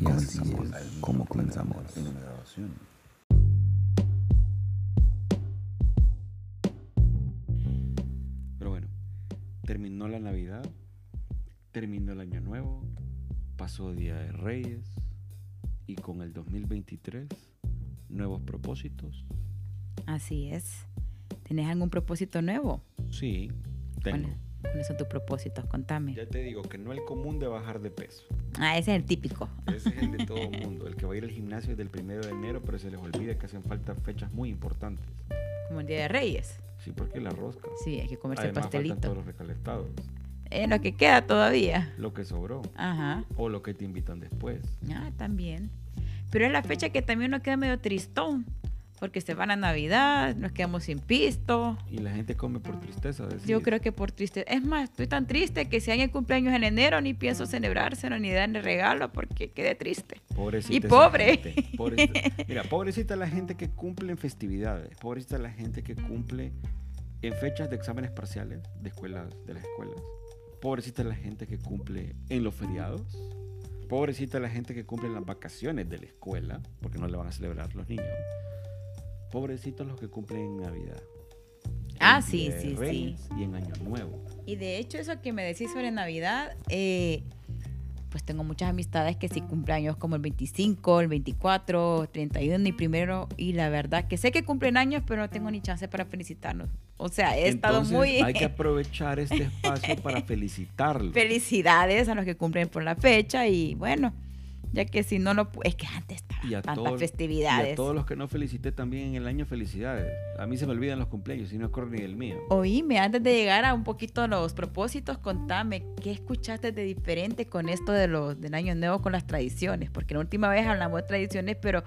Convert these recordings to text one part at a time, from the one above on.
Y así es como comenzamos. Pero bueno, terminó la Navidad, terminó el Año Nuevo, pasó Día de Reyes y con el 2023 nuevos propósitos. Así es. ¿Tenés algún propósito nuevo? Sí, tengo. ¿Cuáles cuáles son tus propósitos? Contame. Ya te digo que no el común de bajar de peso. Ah, ese es el típico. Ese es el de todo el mundo, el que va a ir al gimnasio desde el primero de enero, pero se les olvida que hacen falta fechas muy importantes. Como el Día de Reyes. Sí, porque la rosca. Sí, hay que comerse Además faltan pastelito. todos los recalentados, Es lo que queda todavía. lo que sobró Ajá. o lo que te invitan después. Ah, también. Pero es la fecha que también nos queda medio tristón. Porque se va la Navidad, nos quedamos sin pisto. Y la gente come por tristeza. decís. Yo creo que por triste. Es más, estoy tan triste que si hay el cumpleaños en enero ni pienso celebrárselo ni darle regalo porque quedé triste. Pobrecita Y pobre. gente, pobrecita. Mira, pobrecita la gente que cumple en festividades, pobrecita la gente que cumple en fechas de exámenes parciales de escuelas, de las escuelas. Pobrecita la gente que cumple en los feriados. Pobrecita la gente que cumple en las vacaciones de la escuela, porque no le van a celebrar los niños. Pobrecitos los que cumplen en Navidad. Ah, en sí, sí, sí. Y en Año Nuevo. Y de hecho, eso que me decís sobre Navidad, eh, pues tengo muchas amistades que sí cumpleaños como el 25, el 24, 31 y primero. Y la verdad que sé que cumplen años, pero no tengo ni chance para felicitarnos. O sea, he estado muy... Hay que aprovechar este espacio para felicitarlos. Felicidades a los que cumplen por la fecha y bueno, ya que si no lo... Es que antes estaban Y a, tantas todos, y festividades. a todos los que no felicité también en el año, felicidades. A mí se me olvidan los cumpleaños y no acuerdo ni del mío. Oíme, antes de llegar a un poquito los propósitos, contame, ¿qué escuchaste de diferente con esto de los, del Año Nuevo con las tradiciones? Porque la última vez hablamos de tradiciones, pero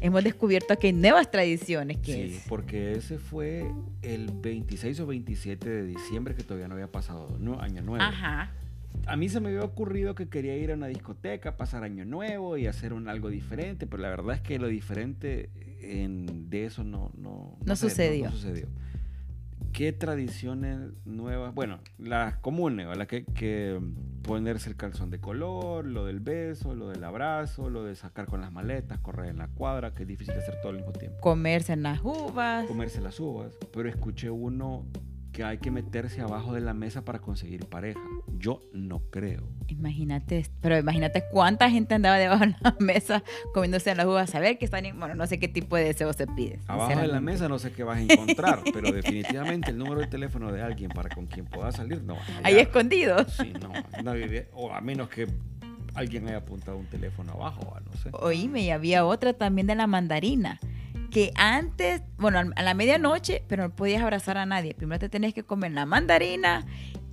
hemos descubierto que hay nuevas tradiciones. ¿Qué Sí, es? porque ese fue el 26 o 27 de diciembre que todavía no había pasado no, año nuevo. Ajá. A mí se me había ocurrido que quería ir a una discoteca, pasar año nuevo y hacer un, algo diferente, pero la verdad es que lo diferente en- de eso no, no, No sucedió. no sucedió. ¿Qué tradiciones nuevas? Bueno, las comunes, ¿verdad? Que, que ponerse el calzón de color, lo del beso, lo del abrazo, lo de sacar con las maletas, correr en la cuadra, que es difícil hacer todo al mismo tiempo. Comerse en las uvas. Comerse las uvas, pero escuché uno que hay que meterse abajo de la mesa para conseguir pareja. Yo no creo. Imagínate, pero imagínate cuánta gente andaba debajo de la mesa comiéndose las uvas. A ver que están, en- bueno, no sé qué tipo de deseo se pide. Abajo de la mesa no sé qué vas a encontrar, pero definitivamente el número de teléfono de alguien para con quien pueda salir no vas a Ahí hallar. escondidos. Sí, no, ve- o a menos que alguien haya apuntado un teléfono abajo, ah, no sé. Oíme, y había otra también de la mandarina. Que antes, bueno, a la medianoche, pero no podías abrazar a nadie. Primero te tenías que comer la mandarina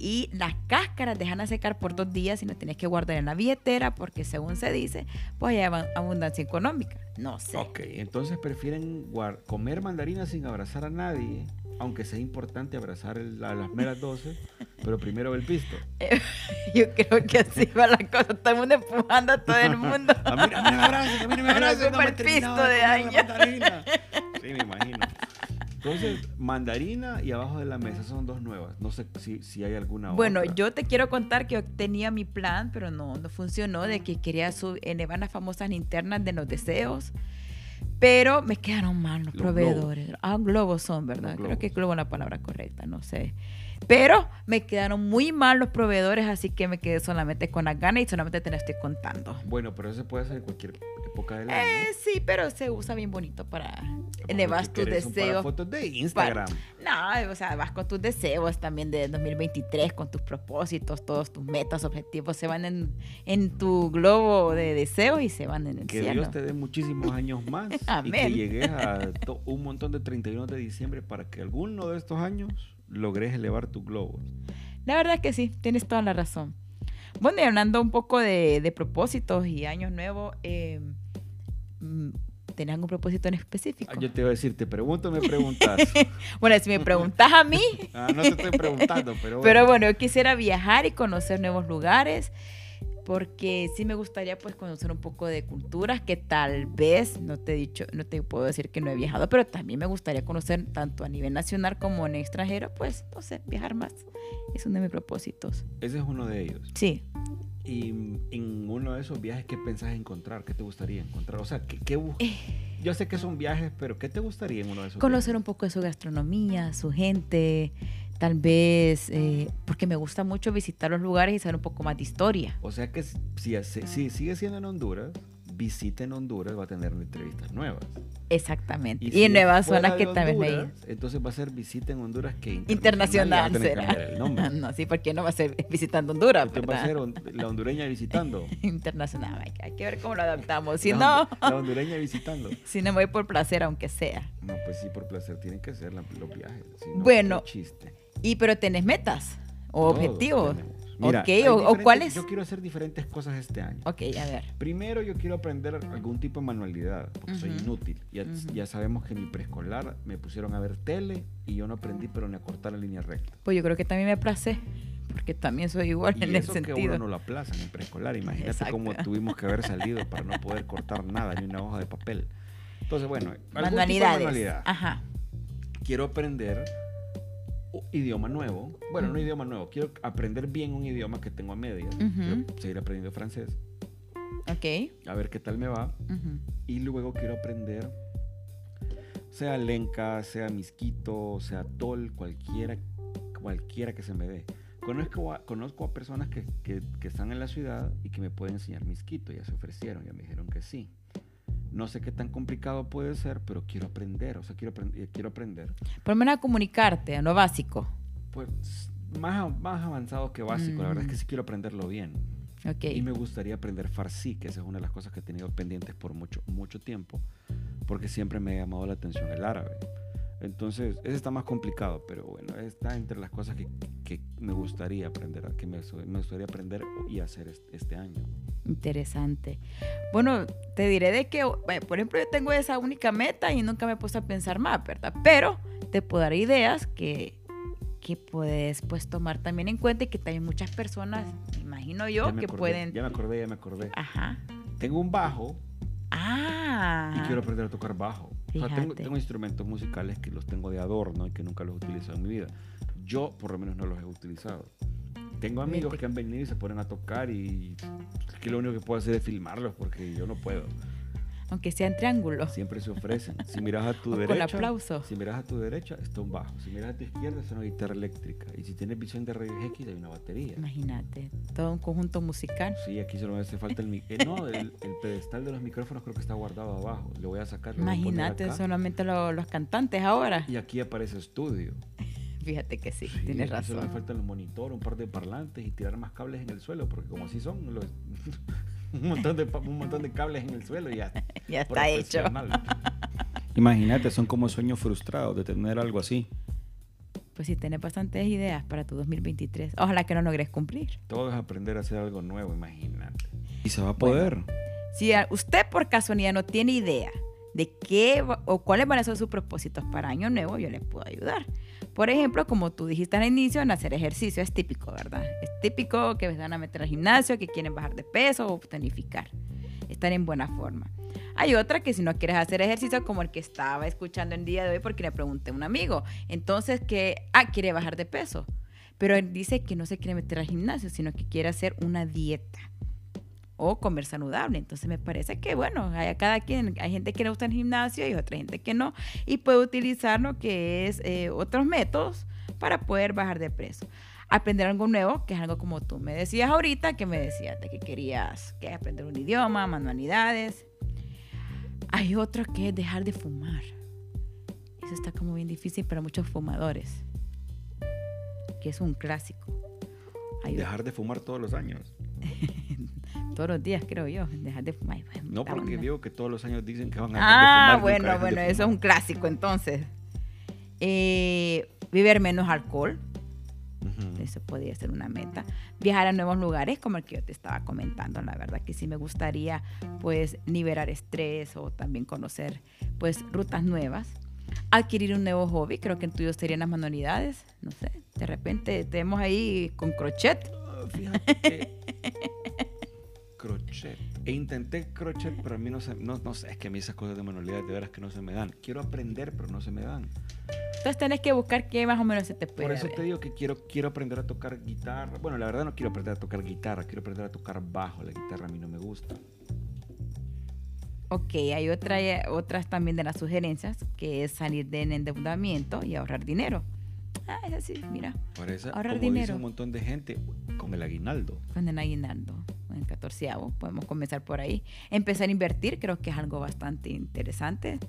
y las cáscaras dejan a secar por dos días y no tienes que guardar en la billetera porque según se dice, pues hay abundancia económica. No sé. Ok, entonces prefieren comer mandarina sin abrazar a nadie, aunque sea importante abrazar el- a las meras 12, pero primero el pisto. Yo creo que así va la cosa. Todo el mundo empujando a todo el mundo. A mí, a mí me abraces, a mí me abraces, no me pisto de año. Sí, me imagino. Entonces, mandarina y abajo de la mesa son dos nuevas. No sé si, si hay alguna Bueno, otra. yo te quiero contar que tenía mi plan, pero no, no funcionó, de que quería sub- elevar las famosas linternas de los deseos, pero me quedaron mal los, Los proveedores. Ah, globos son, ¿verdad? Los Creo que globos. globo es la palabra correcta, no sé. Pero me quedaron muy mal los proveedores, así que me quedé solamente con las ganas y solamente te la estoy contando. Bueno, pero eso se puede hacer en cualquier época del año. Eh, sí, pero se usa bien bonito para elevar tus para deseos. fotos de Instagram. No, o sea, vas con tus deseos también de 2023, con tus propósitos, todos tus metas, objetivos, se van en, en tu globo de deseos y se van en el Que cielo. Dios te dé muchísimos años más y que Amén. llegues a to- un montón de 31 de diciembre para que alguno de estos años logres elevar tu globo. La verdad que sí, tienes toda la razón. Bueno, y hablando un poco de, de propósitos y años nuevos, eh, ¿tenés algún propósito en específico? Ah, yo te iba a decir, te pregunto, me preguntas. Bueno, si me preguntas a mí, Ah, no te estoy preguntando, pero bueno. Pero bueno, yo quisiera viajar y conocer nuevos lugares, porque sí me gustaría pues conocer un poco de culturas que tal vez, no te he dicho, no te puedo decir que no he viajado, pero también me gustaría conocer tanto a nivel nacional como en extranjero, pues no sé, viajar más. Es uno de mis propósitos. Ese es uno de ellos. Sí. Y en uno de esos viajes, ¿qué pensás encontrar? ¿Qué te gustaría encontrar? O sea, ¿qué, qué bus- Eh. Yo sé que son viajes, pero ¿qué te gustaría en uno de esos Conocer viajes? un poco de su gastronomía, su gente, tal vez, eh, porque me gusta mucho visitar los lugares y saber un poco más de historia. O sea que si, si, si sigue siendo en Honduras, visita en Honduras, va a tener entrevistas nuevas. Exactamente. Y, si en nuevas zonas que tal vez me he Honduras, Entonces va a ser visita en Honduras que Internacional que será. cambiar el nombre. No, sí, porque no va a ser visitando Honduras, va a ser la hondureña visitando. Internacional. Hay que, hay ver cómo lo adaptamos. Si la, no, la hondureña visitando. si no me voy por placer, aunque sea. No, pues sí, por placer tienen que ser los viajes. si no, Bueno. chiste. Y pero tenés metas o objetivos. tenemos. Mira, o- o? Yo quiero hacer diferentes cosas este año. Ok, a ver. Primero yo quiero aprender algún tipo de manualidad, porque soy Ujú. inútil. Ya, Ujú. ya sabemos que en mi preescolar me pusieron a ver tele y yo no aprendí pero ni a cortar la línea recta. Pues yo creo que también me placé, porque también soy igual Y en ese eso que a sentido. uno no lo aplazan en preescolar. Imagínate Exacto. cómo tuvimos que haber salido para no poder cortar nada, ni una hoja de papel. Entonces, bueno, algún tipo de Manualidades. manualidad. Ajá. Quiero aprender idioma nuevo. Bueno, no idioma nuevo. Quiero aprender bien un idioma que tengo a medias. Ujú. Quiero seguir aprendiendo francés. Ok. A ver qué tal me va. Ujú. Y luego quiero aprender, sea lenca, sea misquito, sea tol, cualquiera, cualquiera que se me dé. Conozco a, conozco a personas que, que- que están en la ciudad y que me pueden enseñar misquito, ya se ofrecieron, ya me dijeron que sí. No sé qué tan complicado puede ser, pero quiero aprender, o sea, quiero, aprend- eh, quiero aprender. Por lo menos a comunicarte, a lo básico. Pues más, más avanzado que básico, la verdad es que Mm. sí quiero aprenderlo bien. Ok. Y me gustaría aprender farsi, que esa es una de las cosas que he tenido pendientes por mucho, mucho tiempo, porque siempre me ha llamado la atención el árabe. Entonces, ese está más complicado, pero bueno, está entre las cosas que, que me gustaría aprender, que me, me gustaría aprender y hacer es- este año. Interesante. Bueno, te diré de que, bueno, por ejemplo, yo tengo esa única meta y nunca me he puesto a pensar más, ¿verdad? Pero te puedo dar ideas que, que puedes pues tomar también en cuenta y que también muchas personas, me imagino yo, que acordé, pueden... Ya me acordé, ya me acordé. Ajá. Tengo un bajo Ah. y quiero aprender a tocar bajo. O sea, tengo, tengo instrumentos musicales que los tengo de adorno y que nunca los he utilizado en mi vida. Yo, por lo menos, no los he utilizado. Tengo amigos que han venido y se ponen a tocar y es que lo único que puedo hacer es filmarlos porque yo no puedo. Aunque sea en triángulo. Siempre se ofrecen. Si miras a tu O con derecha, aplauso. si miras a tu derecha está un bajo. Si miras a tu izquierda es una guitarra eléctrica. Y si tienes visión de rayos X hay una batería. Imagínate, todo un conjunto musical. Sí, aquí solo me hace falta el, eh, no, el, el pedestal de los micrófonos creo que está guardado abajo. Lo voy a sacar. lo voy a poner Imagínate solamente lo- los cantantes ahora. Y aquí aparece estudio. Fíjate que sí, Sí, tienes aquí Solo me razón. faltan los monitores, un par de parlantes y tirar más cables en el suelo, porque como así son, los- un, montón de, un montón de cables en el suelo y ya. Ya está hecho. Imagínate, son como sueños frustrados de tener algo así. Pues sí, tenés bastantes ideas para tu 2023. Ojalá que no logres cumplir. Todo es aprender a hacer algo nuevo, imagínate. Y se va a Bueno. poder. Si a- usted por casualidad no tiene idea de qué o cuáles van a ser sus propósitos para Año Nuevo, yo les puedo ayudar. Por ejemplo, como tú dijiste al inicio, en hacer ejercicio es típico, ¿verdad? Es típico que van a meter al gimnasio, que quieren bajar de peso o tonificar, estar en buena forma. Hay otra que si no quieres hacer ejercicio, como el que estaba escuchando el día de hoy, porque le pregunté a un amigo, entonces que, ah, quiere bajar de peso, pero él dice que no se quiere meter al gimnasio, sino que quiere hacer una dieta o comer saludable. Entonces me parece que, bueno, hay a cada quien, hay gente que le gusta el gimnasio y otra gente que no, y puede utilizar lo que es eh, otros métodos para poder bajar de peso. Aprender algo nuevo, que es algo como tú me decías ahorita, que me decías de que querías que aprender un idioma, manualidades. Hay otro que es dejar de fumar. Eso está como bien difícil para muchos fumadores, que es un clásico. Hay Dejar de fumar todos los años. todos los días, creo yo, dejar de fumar. No Está porque digo que todos los años dicen que van a dejar Ah, de fumar. nunca bueno, de bueno, eso es un clásico entonces. Eh, beber menos alcohol, eso podría ser una meta. Viajar a nuevos lugares, como el que yo te estaba comentando, la verdad que sí me gustaría pues liberar estrés o también conocer pues rutas nuevas. Adquirir un nuevo hobby, creo que en tuyo serían las manualidades, no sé, de repente tenemos ahí con crochet. Ah, Fíjate que crochet. E intenté crochet, pero a mí no se, no, no sé, es que a mí esas cosas de manualidades de veras que no se me dan. Quiero aprender, pero no se me dan. Entonces tenés que buscar qué más o menos se te puede Por eso ver. te digo que quiero, quiero aprender a tocar guitarra. Bueno, la verdad no quiero aprender a tocar guitarra, quiero aprender a tocar bajo. La guitarra a mí no me gusta. Ok, hay otra, eh, otras también de las sugerencias, que es salir del endeudamiento y ahorrar dinero. Ah, es así, mira, Por eso, Ahorrar como dice dinero. un montón de gente, con el aguinaldo. con el aguinaldo, con el catorceavo, podemos comenzar por ahí. Empezar a invertir, creo que es algo bastante interesante.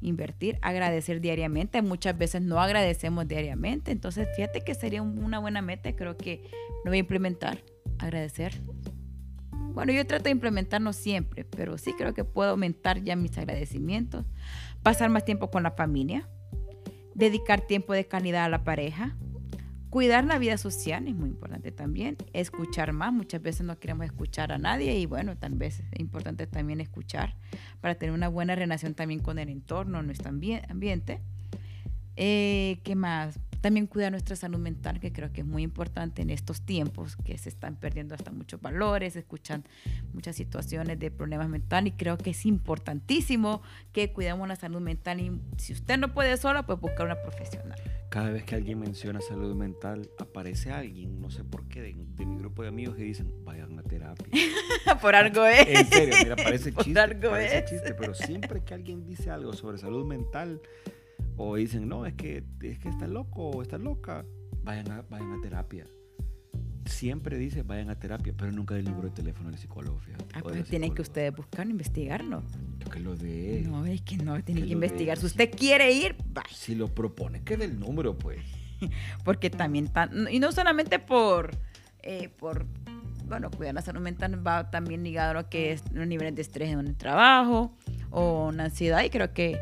Invertir, agradecer diariamente. Muchas veces no agradecemos diariamente, entonces fíjate que sería un- una buena meta, creo que lo voy a implementar, agradecer. Bueno, yo trato de implementarlo siempre, pero sí creo que puedo aumentar ya mis agradecimientos, pasar más tiempo con la familia, dedicar tiempo de calidad a la pareja, cuidar la vida social es muy importante también, escuchar más, muchas veces no queremos escuchar a nadie y bueno, tal vez es importante también escuchar para tener una buena relación también con el entorno, nuestro ambie- ambiente. Eh, ¿Qué más? También cuidar nuestra salud mental, que creo que es muy importante en estos tiempos que se están perdiendo hasta muchos valores, escuchan muchas situaciones de problemas mentales y creo que es importantísimo que cuidemos la salud mental y si usted no puede sola, pues buscar una profesional. Cada vez que alguien menciona salud mental, aparece alguien, no sé por qué, de, de mi grupo de amigos que dicen, vayan a terapia. Por algo es. En serio, mira, parece Por chiste, algo parece es. chiste, pero siempre que alguien dice algo sobre salud mental o dicen, no, es que, es que está loco o está loca, vayan a, vayan a terapia. Siempre dice, vayan a terapia, pero nunca del número de teléfono del psicólogo, fíjate. Ah, pues tienen que ustedes buscarlo, investigarlo. Que lo de... No, es que no, tienen Que investigar. Si usted quiere ir, vaya. Si lo propone, que del número, pues. Porque también, tan- y no solamente por, eh, por, bueno, cuidar la salud mental, va también ligado a lo que es los niveles de estrés en el trabajo o una ansiedad. Y creo que,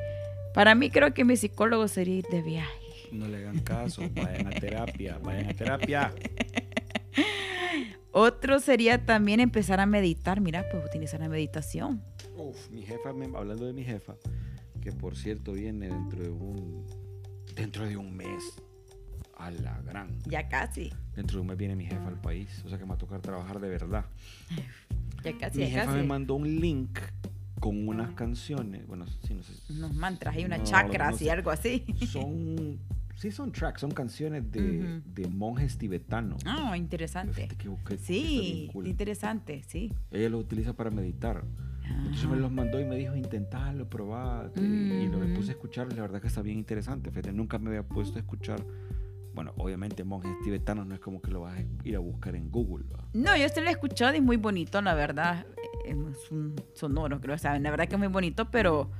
para mí, creo que mi psicólogo sería ir de viaje. No le hagan caso, vayan a terapia, vayan a terapia. Otro sería también empezar a meditar. Mira, pues utilizar la meditación. Uf, mi jefa, me- hablando de mi jefa, que por cierto viene dentro de un dentro de un mes. A la gran. Ya casi, Dentro de un mes viene mi jefa al país. O sea que me va a tocar trabajar de verdad. ya casi, mi ya jefa casi. me mandó un link con unas canciones. Bueno, sí, no sé. Unos mantras y unas No, chakras no sé. y algo así. Son. Sí, son tracks, son canciones de, de monjes tibetanos. Ah, interesante. Sí, cool. interesante, sí. Ella lo utiliza para meditar. Entonces me Ajá. los mandó y me dijo, intentalo, probate. Y lo me Ujú. puse a escuchar, la verdad que está bien interesante. Fíjate, nunca me había puesto a escuchar. Bueno, obviamente monjes tibetanos no es como que lo vas a ir a buscar en Google. ¿va? No, yo se lo he escuchado y es muy bonito, la verdad. Es un sonoro, creo, ¿saben? La verdad que es muy bonito, pero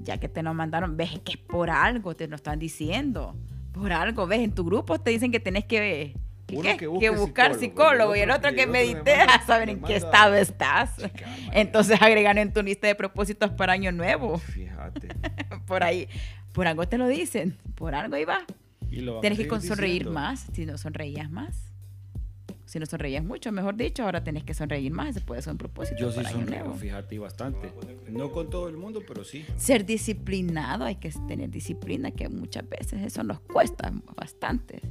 ya que te lo mandaron, ves que es por algo, te lo están diciendo. Por algo, ves, en tu grupo te dicen que tenés que, que, que que buscar psicólogo, psicólogo, y el otro- que el otro me medites manda- a saber en qué estado estás. Entonces agregan en tu lista de propósitos para año nuevo. Fíjate. Por ahí, por algo te lo dicen, por algo ahí va. Tenés que sonreír diciendo. más, si no sonreías más. Si no sonreías mucho, mejor dicho, ahora tenés que sonreír más, ese puede ser un propósito Yo sí sonrío, fíjate, y bastante. No con todo el mundo, pero sí. Ser disciplinado, hay que tener disciplina, que muchas veces eso nos cuesta bastante.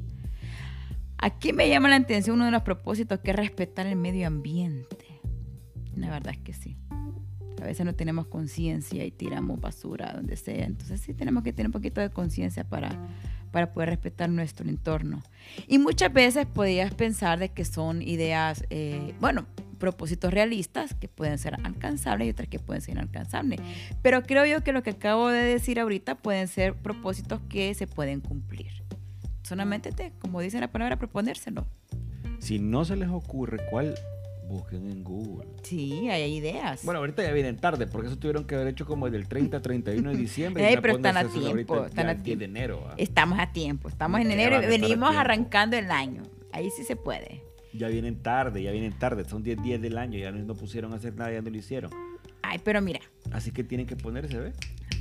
Aquí me llama la atención uno de los propósitos que es respetar el medio ambiente. La verdad es que sí. A veces no tenemos conciencia y tiramos basura donde sea. Entonces sí tenemos que tener un poquito de conciencia para, para poder respetar nuestro entorno. Y muchas veces podrías pensar de que son ideas, eh, bueno, propósitos realistas que pueden ser alcanzables y otras que pueden ser inalcanzables. Pero creo yo que lo que acabo de decir ahorita pueden ser propósitos que se pueden cumplir. Solamente, te, como dice la palabra, proponérselo. Si no se les ocurre cuál, busquen en Google. Sí, hay ideas. Bueno, ahorita ya vienen tarde, porque eso tuvieron que haber hecho como del 30 31 de diciembre. Ey, pero están a tiempo, ahorita están ya a el 10 tiempo. de enero. ¿va? Estamos a tiempo, estamos en ¿Qué enero y venimos arrancando el año. Ahí sí se puede. Ya vienen tarde, ya vienen tarde. Son 10 días del año, ya no, no pusieron a hacer nada, ya no lo hicieron. Ay, pero mira, Así que tienen que ponerse, ¿ves?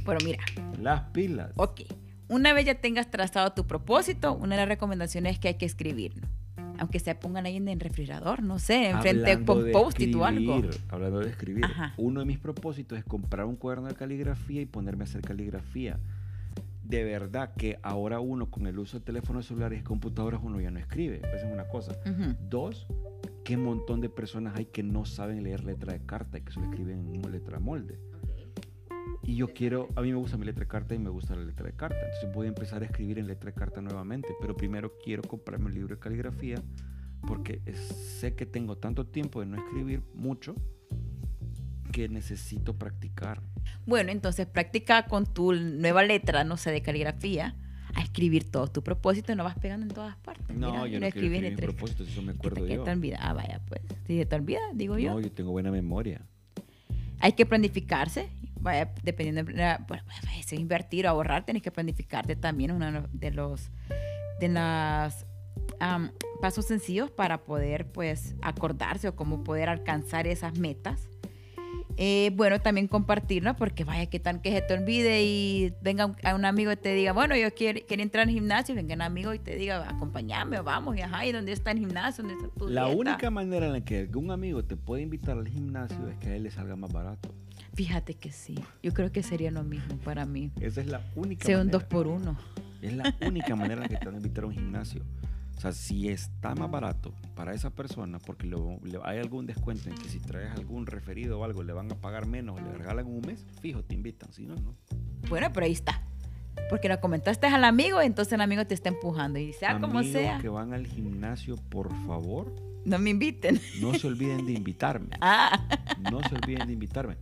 pero mira, Las pilas. ok. Una vez ya tengas trazado tu propósito, una de las recomendaciones es que hay que escribirlo. Aunque se pongan ahí en el refrigerador, no sé, enfrente Hablando con de post-it o algo. escribir, Hablando de escribir, Ajá. uno de mis propósitos es comprar un cuaderno de caligrafía y ponerme a hacer caligrafía. De verdad que ahora uno con el uso de teléfonos celulares y computadoras uno ya no escribe. Esa es una cosa. Dos, qué montón de personas hay que no saben leer letra de carta y que solo escriben en letra molde. Y yo quiero, a mí me gusta mi letra de carta y me gusta la letra de carta. Entonces voy a empezar a escribir en letra de carta nuevamente. Pero primero quiero comprarme un libro de caligrafía porque sé que tengo tanto tiempo de no escribir mucho que necesito practicar. Bueno, entonces practica con tu nueva letra, no sé, de caligrafía, a escribir todo tu propósito y no vas pegando en todas partes. No, Mira, yo no quiero escribí en letra- propósitos, eso me ¿Qué acuerdo te, qué yo. te olvida? Ah, vaya, pues. Si te olvida, digo yo. No, yo tengo buena memoria. Hay que planificarse. Vaya, dependiendo de bueno, si invertir o ahorrar, tenés que planificarte también uno de los de las am, pasos sencillos para poder pues acordarse o cómo poder alcanzar esas metas. Eh, bueno, también compartirlo porque vaya que tan que se te olvide y venga un, a un amigo y te diga, bueno, yo quiero, quiero entrar al gimnasio y venga un amigo y te diga, acompáñame o vamos y ajá, ¿y dónde está el gimnasio? ¿Dónde está tu La dieta?". única manera en la que algún amigo te puede invitar al gimnasio es que a él le salga más barato. Fíjate que sí, yo creo que sería lo mismo para mí. Esa es la única Sea un manera. dos por uno. Es la única manera en la que te van a invitar a un gimnasio. O sea, si está más barato para esa persona, porque lo- le- hay algún descuento en que si traes algún referido o algo, le van a pagar menos o le regalan un mes, fijo, te invitan. Si no, no. Bueno, pero ahí está. Porque lo comentaste al amigo, entonces el amigo te está empujando. Y sea como Amigos sea, que van al gimnasio, por favor, no me inviten. no se olviden de invitarme. Ah, No se olviden de invitarme.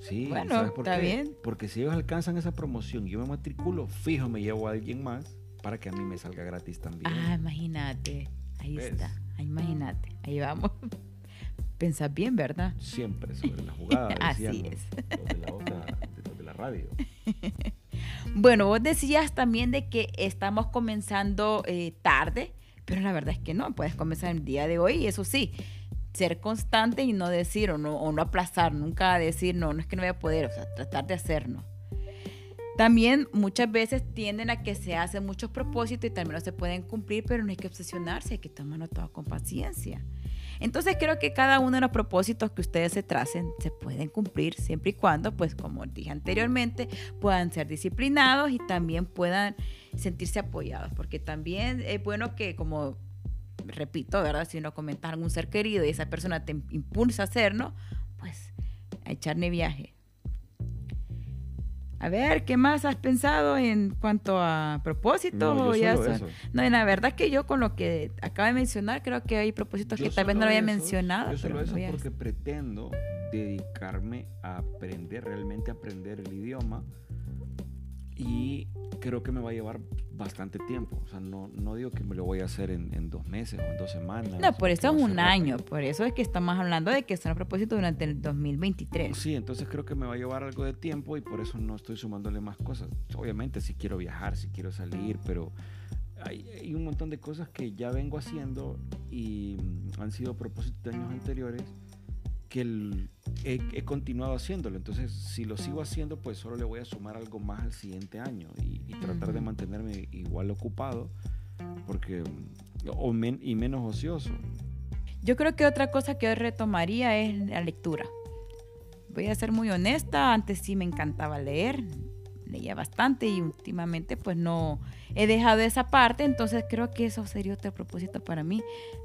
Sí, Bueno, ¿sabes por está qué? bien. Porque si ellos alcanzan esa promoción y yo me matriculo, fijo, me llevo a alguien más para que a mí me salga gratis también. ah, imagínate. Ahí ¿Ves? está. Ah, imagínate. Ahí vamos. Pensás bien, ¿verdad? Siempre sobre la jugada. Así es. De la otra, de, los de la radio. Bueno, vos decías también de que estamos comenzando eh, tarde, pero la verdad es que no, puedes comenzar el día de hoy eso sí, ser constante y no decir o no, o no aplazar, nunca decir no, no es que no voy a poder, o sea, tratar de hacerlo. También muchas veces tienden a que se hacen muchos propósitos y también no se pueden cumplir, pero no hay que obsesionarse, hay que tomarlo todo con paciencia. Entonces creo que cada uno de los propósitos que ustedes se tracen se pueden cumplir siempre y cuando, pues como dije anteriormente, puedan ser disciplinados y también puedan sentirse apoyados, porque también es bueno que como repito, ¿verdad? Si uno comenta a algún ser querido y esa persona te impulsa a hacerlo, pues a echarle viaje. A ver, ¿qué más has pensado en cuanto a propósitos? No, yo ya solo son- eso. no, y la verdad que yo con lo que acabo de mencionar, creo que hay propósitos Yo que tal vez no lo había eso- mencionado. Yo solo pero eso porque pretendo dedicarme a aprender, realmente aprender el idioma. Y creo que me va a llevar bastante tiempo. O sea, no, no digo que me lo voy a hacer en, en dos meses o en dos semanas. No, por eso es a un año, rápido. por eso es que estamos hablando de que son propósitos durante el 2023. Sí, entonces creo que me va a llevar algo de tiempo y por eso no estoy sumándole más cosas. Obviamente si quiero viajar, si quiero salir, pero hay, hay un montón de cosas que ya vengo haciendo y han sido propósitos de años anteriores que el- he, he continuado haciéndolo. Entonces, si lo sigo haciendo, pues solo le voy a sumar algo más al siguiente año y, y tratar de mantenerme igual ocupado porque o men- y menos ocioso. Yo creo que otra cosa que hoy retomaría es la lectura. Voy a ser muy honesta, antes sí me encantaba leer, leía bastante y últimamente pues no he dejado esa parte, entonces creo que eso sería otro propósito para mí,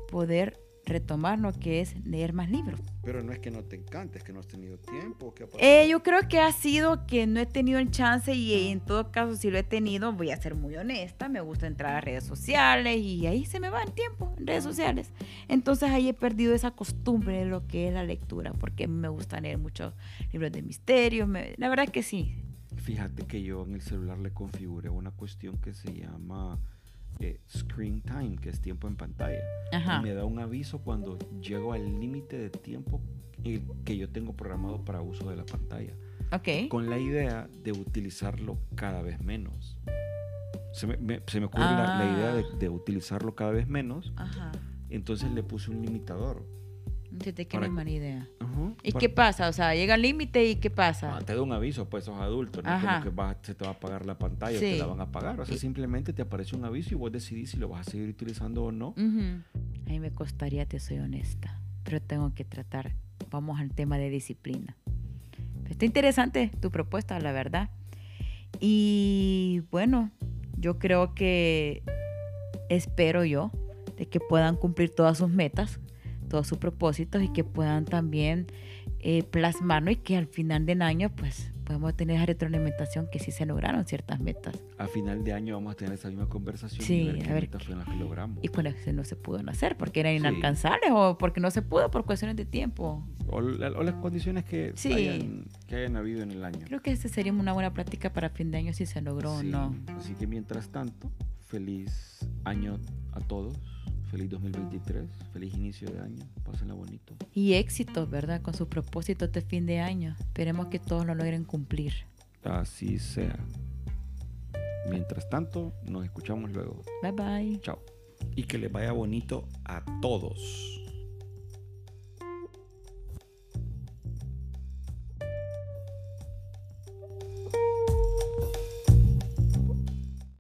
poder retomar lo que es leer más libros. Pero no es que no te encante, es que no has tenido tiempo. ¿qué ha? Eh, yo creo que ha sido que no he tenido el chance y en todo caso si lo he tenido, voy a ser muy honesta, me gusta entrar a redes sociales y ahí se me va el tiempo en redes sociales. Entonces ahí he perdido esa costumbre de lo que es la lectura, porque me gusta leer muchos libros de misterio, me- la verdad que sí. Fíjate que yo en el celular le configuré una cuestión que se llama eh, screen time, que es tiempo en pantalla. Ajá. Y me da un aviso cuando llego al límite de tiempo eh, que yo tengo programado para uso de la pantalla. Ok. Con la idea de utilizarlo cada vez menos. Se me, me- se me ocurre la, la idea de, Ah. de utilizarlo cada vez menos. Ajá. Entonces le puse un limitador. Fíjate qué Para- mala idea. ¿Y para- qué pasa? O sea, llega al límite y qué pasa. Ah, te da un aviso, pues sos adulto, no Ajá. como que vas- se te va a apagar la pantalla o te la van a apagar. O sea, Y- simplemente te aparece un aviso y vos decidís si lo vas a seguir utilizando o no. Ujú. A mí me costaría, te soy honesta, pero tengo que tratar, vamos al tema de disciplina. Está interesante tu propuesta, la verdad. Y bueno, yo creo que espero yo de que puedan cumplir todas sus metas, todos sus propósitos y que puedan también eh, plasmarnos y que al final del año pues podemos tener esa retroalimentación que sí se lograron ciertas metas. A final de año vamos a tener esa misma conversación Sí, y ver qué a ver metas fueron las que logramos. Y pues no se pudo hacer porque eran Sí. inalcanzables o porque no se pudo por cuestiones de tiempo. O, la- o las condiciones que, Sí. hayan, que hayan habido en el año. Creo que esa sería una buena práctica para fin de año si se logró o no. Así que mientras tanto, feliz año a todos. Feliz 2023. Feliz inicio de año. Pásenla bonito. Y éxitos, ¿verdad? Con sus propósitos de fin de año. Esperemos que todos lo logren cumplir. Así sea. Mientras tanto, nos escuchamos luego. Bye bye. Chao. Y que les vaya bonito a todos.